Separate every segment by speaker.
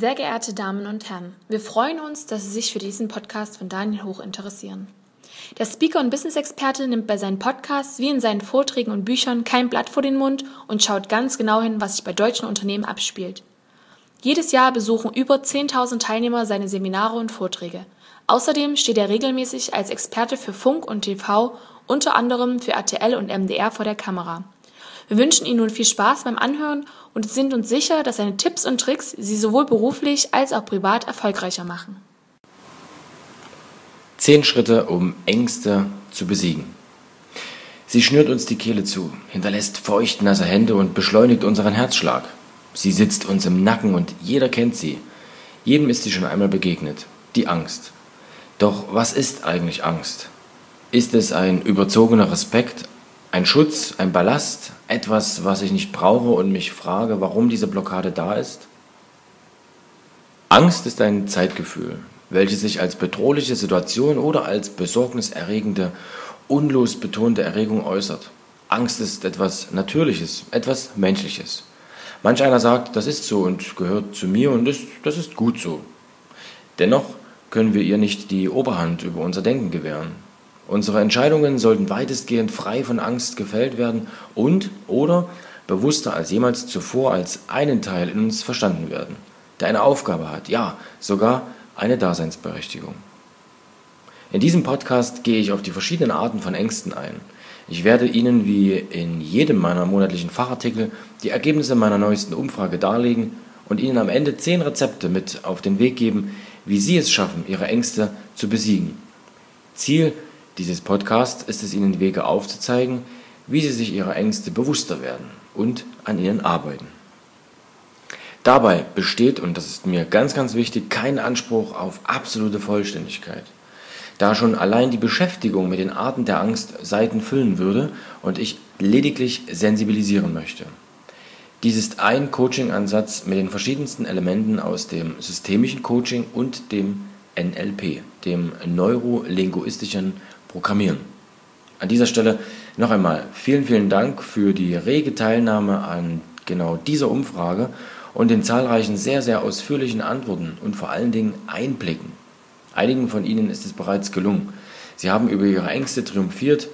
Speaker 1: Sehr geehrte Damen und Herren, wir freuen uns, dass Sie sich für diesen Podcast von Daniel Hoch interessieren. Der Speaker und Business-Experte nimmt bei seinen Podcasts wie in seinen Vorträgen und Büchern kein Blatt vor den Mund und schaut ganz genau hin, was sich bei deutschen Unternehmen abspielt. Jedes Jahr besuchen über 10.000 Teilnehmer seine Seminare und Vorträge. Außerdem steht er regelmäßig als Experte für Funk und TV, unter anderem für RTL und MDR vor der Kamera. Wir wünschen Ihnen nun viel Spaß beim Anhören und sind uns sicher, dass seine Tipps und Tricks Sie sowohl beruflich als auch privat erfolgreicher machen.
Speaker 2: Zehn Schritte, um Ängste zu besiegen. Sie schnürt uns die Kehle zu, hinterlässt feuchtnasse Hände und beschleunigt unseren Herzschlag. Sie sitzt uns im Nacken und jeder kennt sie. Jedem ist sie schon einmal begegnet. Die Angst. Doch was ist eigentlich Angst? Ist es ein überzogener Respekt, ein Schutz, ein Ballast, etwas, was ich nicht brauche und mich frage, warum diese Blockade da ist? Angst ist ein Zeitgefühl, welches sich als bedrohliche Situation oder als besorgniserregende, unlos betonte Erregung äußert. Angst ist etwas Natürliches, etwas Menschliches. Manch einer sagt, das ist so und gehört zu mir und ist, das ist gut so. Dennoch können wir ihr nicht die Oberhand über unser Denken gewähren. Unsere Entscheidungen sollten weitestgehend frei von Angst gefällt werden und oder bewusster als jemals zuvor als einen Teil in uns verstanden werden, der eine Aufgabe hat, ja, sogar eine Daseinsberechtigung. In diesem Podcast gehe ich auf die verschiedenen Arten von Ängsten ein. Ich werde Ihnen wie in jedem meiner monatlichen Fachartikel die Ergebnisse meiner neuesten Umfrage darlegen und Ihnen am Ende zehn Rezepte mit auf den Weg geben, wie Sie es schaffen, Ihre Ängste zu besiegen. Ziel dieses Podcast ist es Ihnen Wege aufzuzeigen, wie Sie sich Ihrer Ängste bewusster werden und an ihnen arbeiten. Dabei besteht, und das ist mir ganz, ganz wichtig, kein Anspruch auf absolute Vollständigkeit. Da schon allein die Beschäftigung mit den Arten der Angst Seiten füllen würde und ich lediglich sensibilisieren möchte. Dies ist ein Coaching-Ansatz mit den verschiedensten Elementen aus dem systemischen Coaching und dem NLP, dem neurolinguistischen Programmieren. An dieser Stelle noch einmal vielen, vielen Dank für die rege Teilnahme an genau dieser Umfrage und den zahlreichen sehr, sehr ausführlichen Antworten und vor allen Dingen Einblicken. Einigen von Ihnen ist es bereits gelungen. Sie haben über Ihre Ängste triumphiert.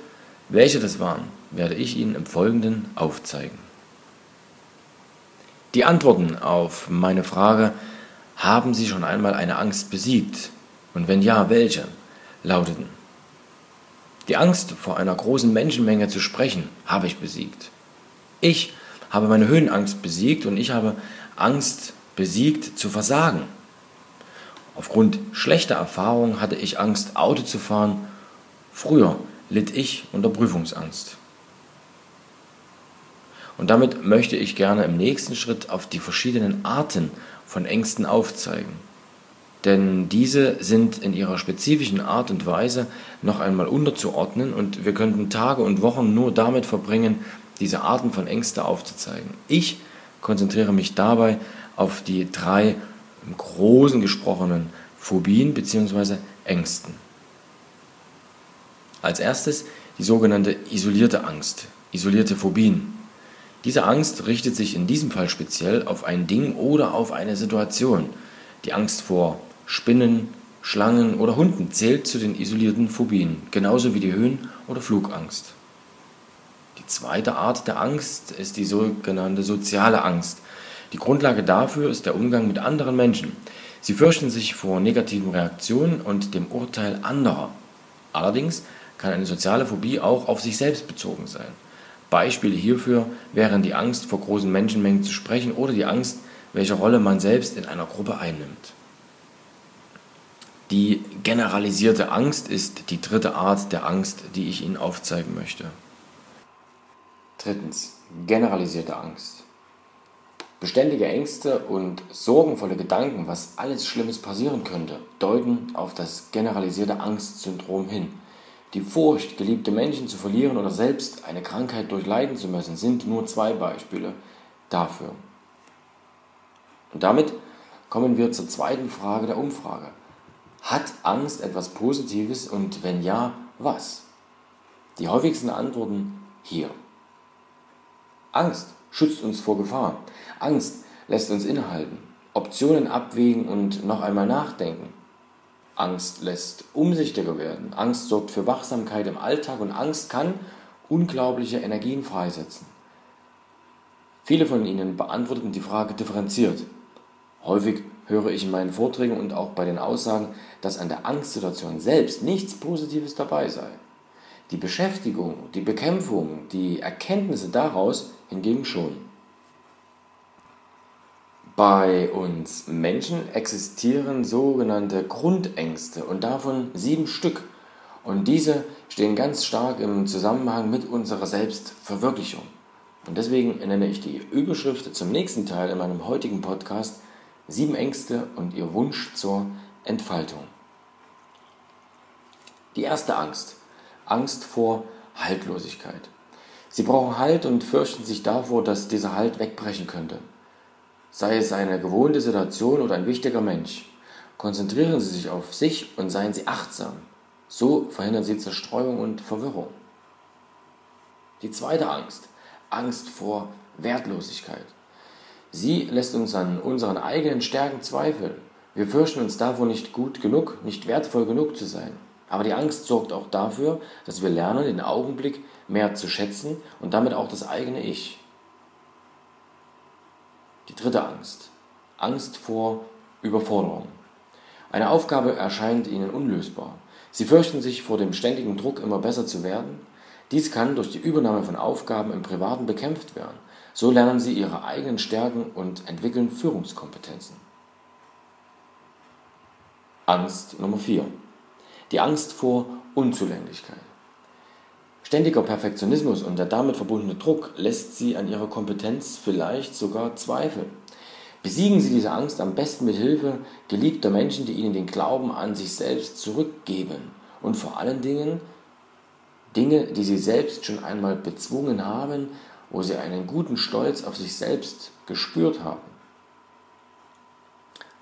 Speaker 2: Welche das waren, werde ich Ihnen im Folgenden aufzeigen. Die Antworten auf meine Frage, haben Sie schon einmal eine Angst besiegt? Und wenn ja, welche? lauteten die Angst vor einer großen Menschenmenge zu sprechen, habe ich besiegt. Ich habe meine Höhenangst besiegt und ich habe Angst besiegt zu versagen. Aufgrund schlechter Erfahrungen hatte ich Angst, Auto zu fahren. Früher litt ich unter Prüfungsangst. Und damit möchte ich gerne im nächsten Schritt auf die verschiedenen Arten von Ängsten aufzeigen denn diese sind in ihrer spezifischen Art und Weise noch einmal unterzuordnen und wir könnten Tage und Wochen nur damit verbringen, diese Arten von Ängste aufzuzeigen. Ich konzentriere mich dabei auf die drei im Großen gesprochenen Phobien bzw. Ängsten. Als erstes die sogenannte isolierte Angst, isolierte Phobien. Diese Angst richtet sich in diesem Fall speziell auf ein Ding oder auf eine Situation. Die Angst vor Spinnen, Schlangen oder Hunden zählt zu den isolierten Phobien, genauso wie die Höhen- oder Flugangst. Die zweite Art der Angst ist die sogenannte soziale Angst. Die Grundlage dafür ist der Umgang mit anderen Menschen. Sie fürchten sich vor negativen Reaktionen und dem Urteil anderer. Allerdings kann eine soziale Phobie auch auf sich selbst bezogen sein. Beispiele hierfür wären die Angst vor großen Menschenmengen zu sprechen oder die Angst, welche Rolle man selbst in einer Gruppe einnimmt. Die generalisierte Angst ist die dritte Art der Angst, die ich Ihnen aufzeigen möchte. Drittens. Generalisierte Angst. Beständige Ängste und sorgenvolle Gedanken, was alles Schlimmes passieren könnte, deuten auf das generalisierte Angstsyndrom hin. Die Furcht, geliebte Menschen zu verlieren oder selbst eine Krankheit durchleiden zu müssen, sind nur zwei Beispiele dafür. Und damit kommen wir zur zweiten Frage der Umfrage. Hat Angst etwas Positives und wenn ja, was? Die häufigsten Antworten hier. Angst schützt uns vor Gefahr. Angst lässt uns innehalten. Optionen abwägen und noch einmal nachdenken. Angst lässt umsichtiger werden. Angst sorgt für Wachsamkeit im Alltag und Angst kann unglaubliche Energien freisetzen. Viele von Ihnen beantworten die Frage differenziert. Häufig höre ich in meinen Vorträgen und auch bei den Aussagen, dass an der Angstsituation selbst nichts Positives dabei sei. Die Beschäftigung, die Bekämpfung, die Erkenntnisse daraus hingegen schon. Bei uns Menschen existieren sogenannte Grundängste und davon sieben Stück. Und diese stehen ganz stark im Zusammenhang mit unserer Selbstverwirklichung. Und deswegen nenne ich die Überschrift zum nächsten Teil in meinem heutigen Podcast Sieben Ängste und ihr Wunsch zur Entfaltung. Die erste Angst. Angst vor Haltlosigkeit. Sie brauchen Halt und fürchten sich davor, dass dieser Halt wegbrechen könnte. Sei es eine gewohnte Situation oder ein wichtiger Mensch. Konzentrieren Sie sich auf sich und seien Sie achtsam. So verhindern Sie Zerstreuung und Verwirrung. Die zweite Angst. Angst vor Wertlosigkeit. Sie lässt uns an unseren eigenen Stärken zweifeln. Wir fürchten uns davor nicht gut genug, nicht wertvoll genug zu sein. Aber die Angst sorgt auch dafür, dass wir lernen, den Augenblick mehr zu schätzen und damit auch das eigene Ich. Die dritte Angst. Angst vor Überforderung. Eine Aufgabe erscheint ihnen unlösbar. Sie fürchten sich vor dem ständigen Druck, immer besser zu werden. Dies kann durch die Übernahme von Aufgaben im Privaten bekämpft werden. So lernen sie ihre eigenen Stärken und entwickeln Führungskompetenzen. Angst Nummer 4. Die Angst vor Unzulänglichkeit. Ständiger Perfektionismus und der damit verbundene Druck lässt Sie an Ihrer Kompetenz vielleicht sogar zweifeln. Besiegen Sie diese Angst am besten mit Hilfe geliebter Menschen, die Ihnen den Glauben an sich selbst zurückgeben und vor allen Dingen Dinge, die Sie selbst schon einmal bezwungen haben, wo Sie einen guten Stolz auf sich selbst gespürt haben.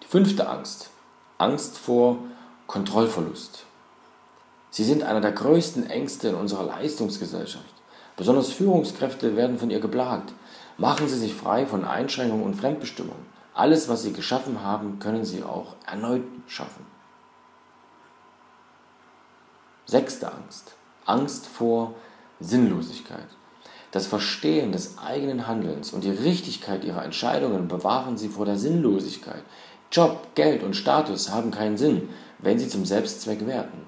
Speaker 2: Die fünfte Angst. Angst vor Kontrollverlust. Sie sind einer der größten Ängste in unserer Leistungsgesellschaft. Besonders Führungskräfte werden von ihr geplagt. Machen Sie sich frei von Einschränkungen und Fremdbestimmung. Alles, was Sie geschaffen haben, können Sie auch erneut schaffen. Sechste Angst. Angst vor Sinnlosigkeit. Das Verstehen des eigenen Handelns und die Richtigkeit ihrer Entscheidungen bewahren sie vor der Sinnlosigkeit. Job, Geld und Status haben keinen Sinn, wenn sie zum Selbstzweck werden.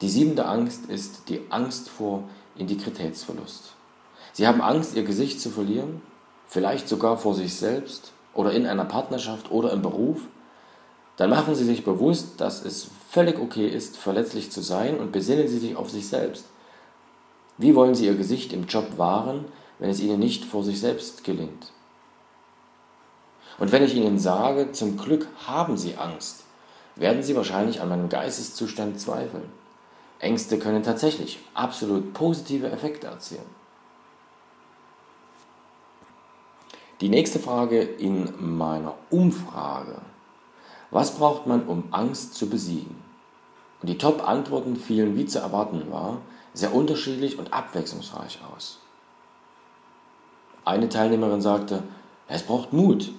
Speaker 2: Die siebente Angst ist die Angst vor Integritätsverlust. Sie haben Angst, ihr Gesicht zu verlieren, vielleicht sogar vor sich selbst oder in einer Partnerschaft oder im Beruf. Dann machen Sie sich bewusst, dass es völlig okay ist, verletzlich zu sein und besinnen Sie sich auf sich selbst. Wie wollen Sie Ihr Gesicht im Job wahren, wenn es Ihnen nicht vor sich selbst gelingt? Und wenn ich Ihnen sage, zum Glück haben Sie Angst, werden Sie wahrscheinlich an meinem Geisteszustand zweifeln. Ängste können tatsächlich absolut positive Effekte erzielen. Die nächste Frage in meiner Umfrage. Was braucht man, um Angst zu besiegen? Und die Top-Antworten fielen, wie zu erwarten war, sehr unterschiedlich und abwechslungsreich aus. Eine Teilnehmerin sagte, es braucht Mut.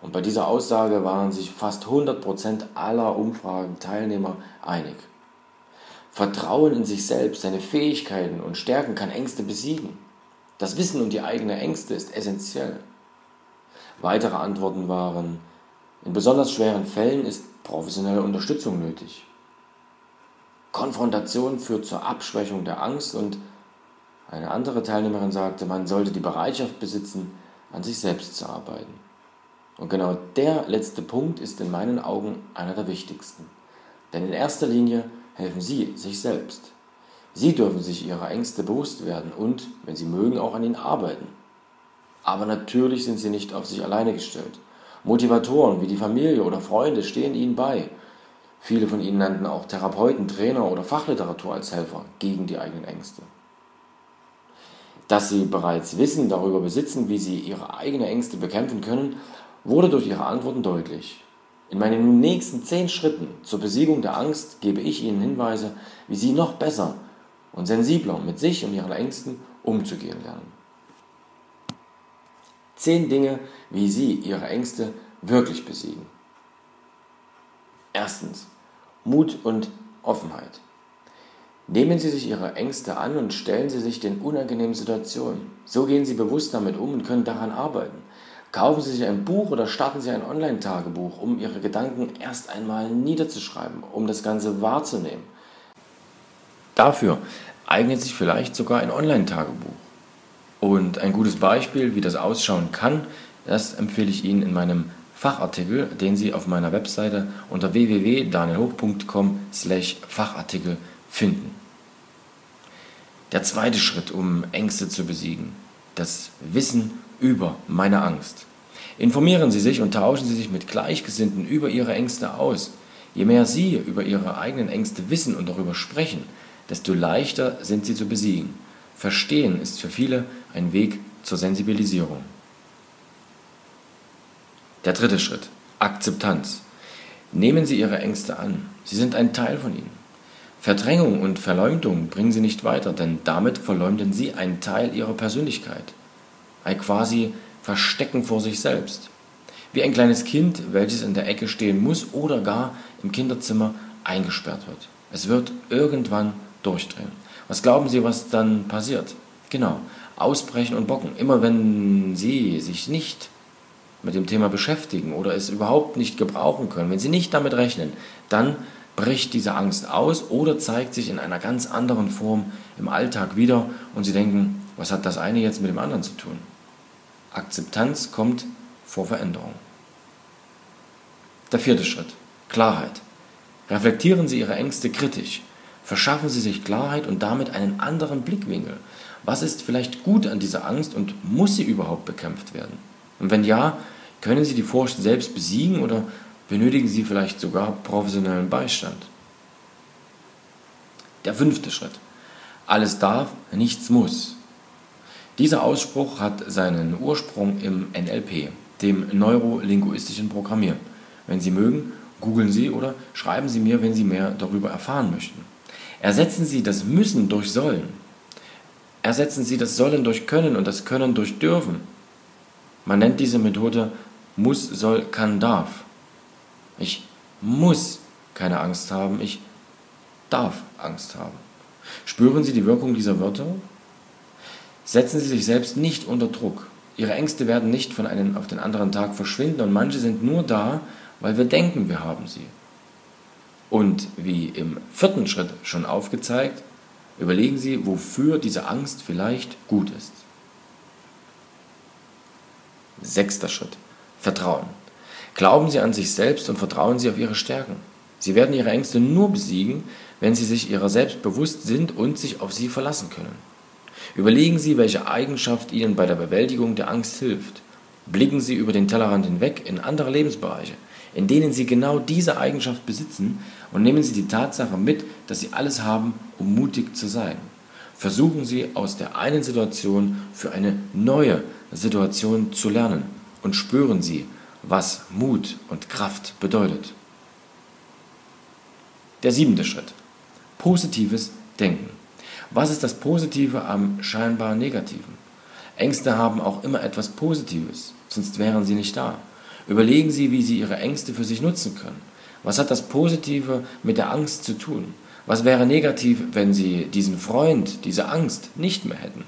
Speaker 2: Und bei dieser Aussage waren sich fast 100% aller Umfragenteilnehmer einig. Vertrauen in sich selbst, seine Fähigkeiten und Stärken kann Ängste besiegen. Das Wissen um die eigenen Ängste ist essentiell. Weitere Antworten waren, in besonders schweren Fällen ist professionelle Unterstützung nötig. Konfrontation führt zur Abschwächung der Angst und eine andere Teilnehmerin sagte, man sollte die Bereitschaft besitzen, an sich selbst zu arbeiten. Und genau der letzte Punkt ist in meinen Augen einer der wichtigsten. Denn in erster Linie helfen Sie sich selbst. Sie dürfen sich Ihrer Ängste bewusst werden und, wenn Sie mögen, auch an ihnen arbeiten. Aber natürlich sind Sie nicht auf sich alleine gestellt. Motivatoren wie die Familie oder Freunde stehen Ihnen bei. Viele von Ihnen nannten auch Therapeuten, Trainer oder Fachliteratur als Helfer gegen die eigenen Ängste. Dass Sie bereits Wissen darüber besitzen, wie Sie Ihre eigenen Ängste bekämpfen können, wurde durch Ihre Antworten deutlich. In meinen nächsten zehn Schritten zur Besiegung der Angst gebe ich Ihnen Hinweise, wie Sie noch besser und sensibler mit sich und Ihren Ängsten umzugehen lernen. Zehn Dinge, wie Sie Ihre Ängste wirklich besiegen. Erstens. Mut und Offenheit. Nehmen Sie sich Ihre Ängste an und stellen Sie sich den unangenehmen Situationen. So gehen Sie bewusst damit um und können daran arbeiten. Kaufen Sie sich ein Buch oder starten Sie ein Online-Tagebuch, um Ihre Gedanken erst einmal niederzuschreiben, um das Ganze wahrzunehmen. Dafür eignet sich vielleicht sogar ein Online-Tagebuch. Und ein gutes Beispiel, wie das ausschauen kann, das empfehle ich Ihnen in meinem Fachartikel, den Sie auf meiner Webseite unter www.danielhoch.com/fachartikel finden. Der zweite Schritt, um Ängste zu besiegen, das Wissen über meine Angst. Informieren Sie sich und tauschen Sie sich mit Gleichgesinnten über Ihre Ängste aus. Je mehr Sie über Ihre eigenen Ängste wissen und darüber sprechen, desto leichter sind sie zu besiegen. Verstehen ist für viele ein Weg zur Sensibilisierung. Der dritte Schritt. Akzeptanz. Nehmen Sie Ihre Ängste an. Sie sind ein Teil von Ihnen. Verdrängung und Verleumdung bringen Sie nicht weiter, denn damit verleumden Sie einen Teil Ihrer Persönlichkeit. Ein quasi Verstecken vor sich selbst. Wie ein kleines Kind, welches in der Ecke stehen muss oder gar im Kinderzimmer eingesperrt wird. Es wird irgendwann durchdrehen. Was glauben Sie, was dann passiert? Genau, ausbrechen und bocken. Immer wenn Sie sich nicht mit dem Thema beschäftigen oder es überhaupt nicht gebrauchen können, wenn sie nicht damit rechnen, dann bricht diese Angst aus oder zeigt sich in einer ganz anderen Form im Alltag wieder und sie denken, was hat das eine jetzt mit dem anderen zu tun? Akzeptanz kommt vor Veränderung. Der vierte Schritt. Klarheit. Reflektieren Sie Ihre Ängste kritisch. Verschaffen Sie sich Klarheit und damit einen anderen Blickwinkel. Was ist vielleicht gut an dieser Angst und muss sie überhaupt bekämpft werden? Und wenn ja, können Sie die Furcht selbst besiegen oder benötigen Sie vielleicht sogar professionellen Beistand? Der fünfte Schritt. Alles darf, nichts muss. Dieser Ausspruch hat seinen Ursprung im NLP, dem neurolinguistischen Programmieren. Wenn Sie mögen, googeln Sie oder schreiben Sie mir, wenn Sie mehr darüber erfahren möchten. Ersetzen Sie das Müssen durch Sollen. Ersetzen Sie das Sollen durch Können und das Können durch Dürfen. Man nennt diese Methode muss, soll, kann, darf. Ich muss keine Angst haben, ich darf Angst haben. Spüren Sie die Wirkung dieser Wörter? Setzen Sie sich selbst nicht unter Druck. Ihre Ängste werden nicht von einem auf den anderen Tag verschwinden und manche sind nur da, weil wir denken, wir haben sie. Und wie im vierten Schritt schon aufgezeigt, überlegen Sie, wofür diese Angst vielleicht gut ist. Sechster Schritt. Vertrauen. Glauben Sie an sich selbst und vertrauen Sie auf Ihre Stärken. Sie werden Ihre Ängste nur besiegen, wenn Sie sich Ihrer selbst bewusst sind und sich auf sie verlassen können. Überlegen Sie, welche Eigenschaft Ihnen bei der Bewältigung der Angst hilft. Blicken Sie über den Tellerrand hinweg in andere Lebensbereiche, in denen Sie genau diese Eigenschaft besitzen und nehmen Sie die Tatsache mit, dass Sie alles haben, um mutig zu sein. Versuchen Sie aus der einen Situation für eine neue Situation zu lernen und spüren Sie, was Mut und Kraft bedeutet. Der siebente Schritt. Positives Denken. Was ist das Positive am scheinbar Negativen? Ängste haben auch immer etwas Positives, sonst wären sie nicht da. Überlegen Sie, wie Sie Ihre Ängste für sich nutzen können. Was hat das Positive mit der Angst zu tun? Was wäre negativ, wenn Sie diesen Freund, diese Angst nicht mehr hätten?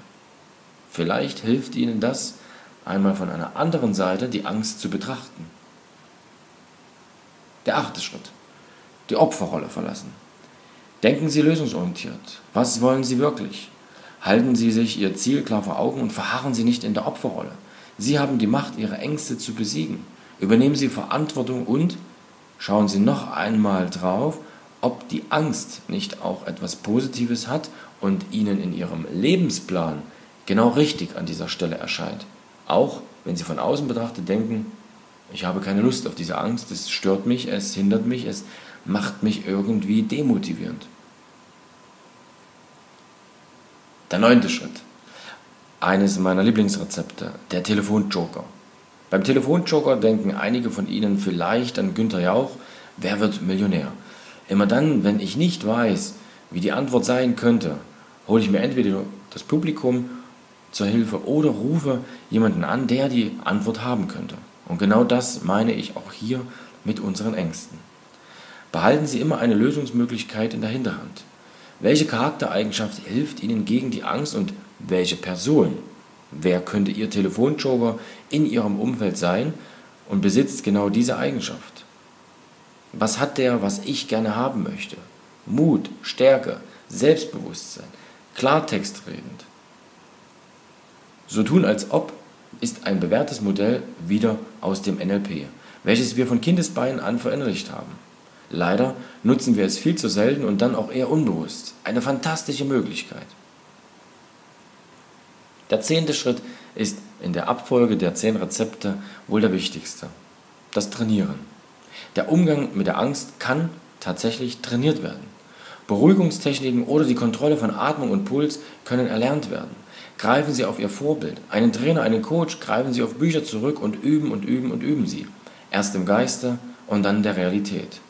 Speaker 2: Vielleicht hilft Ihnen das, einmal von einer anderen Seite die Angst zu betrachten. Der achte Schritt. Die Opferrolle verlassen. Denken Sie lösungsorientiert. Was wollen Sie wirklich? Halten Sie sich Ihr Ziel klar vor Augen und verharren Sie nicht in der Opferrolle. Sie haben die Macht, Ihre Ängste zu besiegen. Übernehmen Sie Verantwortung und schauen Sie noch einmal drauf, ob die Angst nicht auch etwas Positives hat und Ihnen in Ihrem Lebensplan genau richtig an dieser Stelle erscheint. Auch wenn Sie von außen betrachtet denken, ich habe keine Lust auf diese Angst, es stört mich, es hindert mich, es macht mich irgendwie demotivierend. Der neunte Schritt. Eines meiner Lieblingsrezepte, der Telefonjoker. Beim Telefonjoker denken einige von Ihnen vielleicht an Günther Jauch, wer wird Millionär? Immer dann, wenn ich nicht weiß, wie die Antwort sein könnte, hole ich mir entweder das Publikum zur Hilfe oder rufe jemanden an, der die Antwort haben könnte. Und genau das meine ich auch hier mit unseren Ängsten. Behalten Sie immer eine Lösungsmöglichkeit in der Hinterhand. Welche Charaktereigenschaft hilft Ihnen gegen die Angst und welche Person? Wer könnte Ihr Telefonjoker in Ihrem Umfeld sein und besitzt genau diese Eigenschaft? Was hat der, was ich gerne haben möchte? Mut, Stärke, Selbstbewusstsein, Klartext redend. So tun als ob ist ein bewährtes Modell wieder aus dem NLP, welches wir von Kindesbeinen an verinnerlicht haben. Leider nutzen wir es viel zu selten und dann auch eher unbewusst. Eine fantastische Möglichkeit. Der zehnte Schritt ist in der Abfolge der zehn Rezepte wohl der wichtigste. Das Trainieren. Der Umgang mit der Angst kann tatsächlich trainiert werden. Beruhigungstechniken oder die Kontrolle von Atmung und Puls können erlernt werden. Greifen Sie auf Ihr Vorbild, einen Trainer, einen Coach, greifen Sie auf Bücher zurück und üben und üben und üben Sie. Erst im Geiste und dann in der Realität.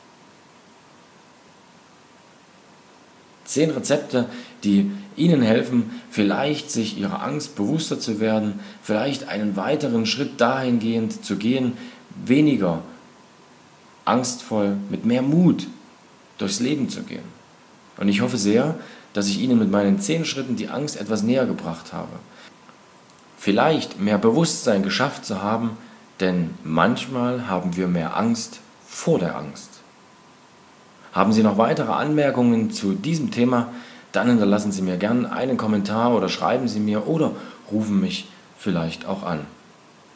Speaker 2: Zehn Rezepte, die Ihnen helfen, vielleicht sich Ihrer Angst bewusster zu werden, vielleicht einen weiteren Schritt dahingehend zu gehen, weniger angstvoll, mit mehr Mut durchs Leben zu gehen. Und ich hoffe sehr, dass ich Ihnen mit meinen zehn Schritten die Angst etwas näher gebracht habe. Vielleicht mehr Bewusstsein geschafft zu haben, denn manchmal haben wir mehr Angst vor der Angst. Haben Sie noch weitere Anmerkungen zu diesem Thema, dann hinterlassen Sie mir gerne einen Kommentar oder schreiben Sie mir oder rufen mich vielleicht auch an.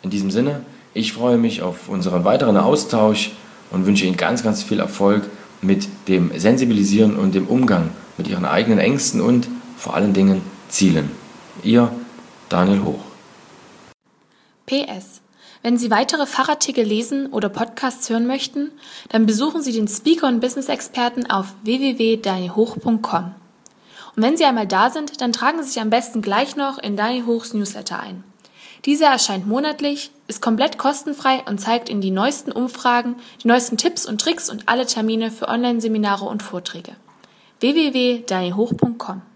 Speaker 2: In diesem Sinne, ich freue mich auf unseren weiteren Austausch und wünsche Ihnen ganz, ganz viel Erfolg mit dem Sensibilisieren und dem Umgang mit Ihren eigenen Ängsten und vor allen Dingen Zielen. Ihr Daniel Hoch.
Speaker 1: PS. Wenn Sie weitere Fachartikel lesen oder Podcasts hören möchten, dann besuchen Sie den Speaker und Business Experten auf www.danielhoch.com. Und wenn Sie einmal da sind, dann tragen Sie sich am besten gleich noch in Daniel Hochs Newsletter ein. Dieser erscheint monatlich, ist komplett kostenfrei und zeigt Ihnen die neuesten Umfragen, die neuesten Tipps und Tricks und alle Termine für Online-Seminare und Vorträge. www.danielhoch.com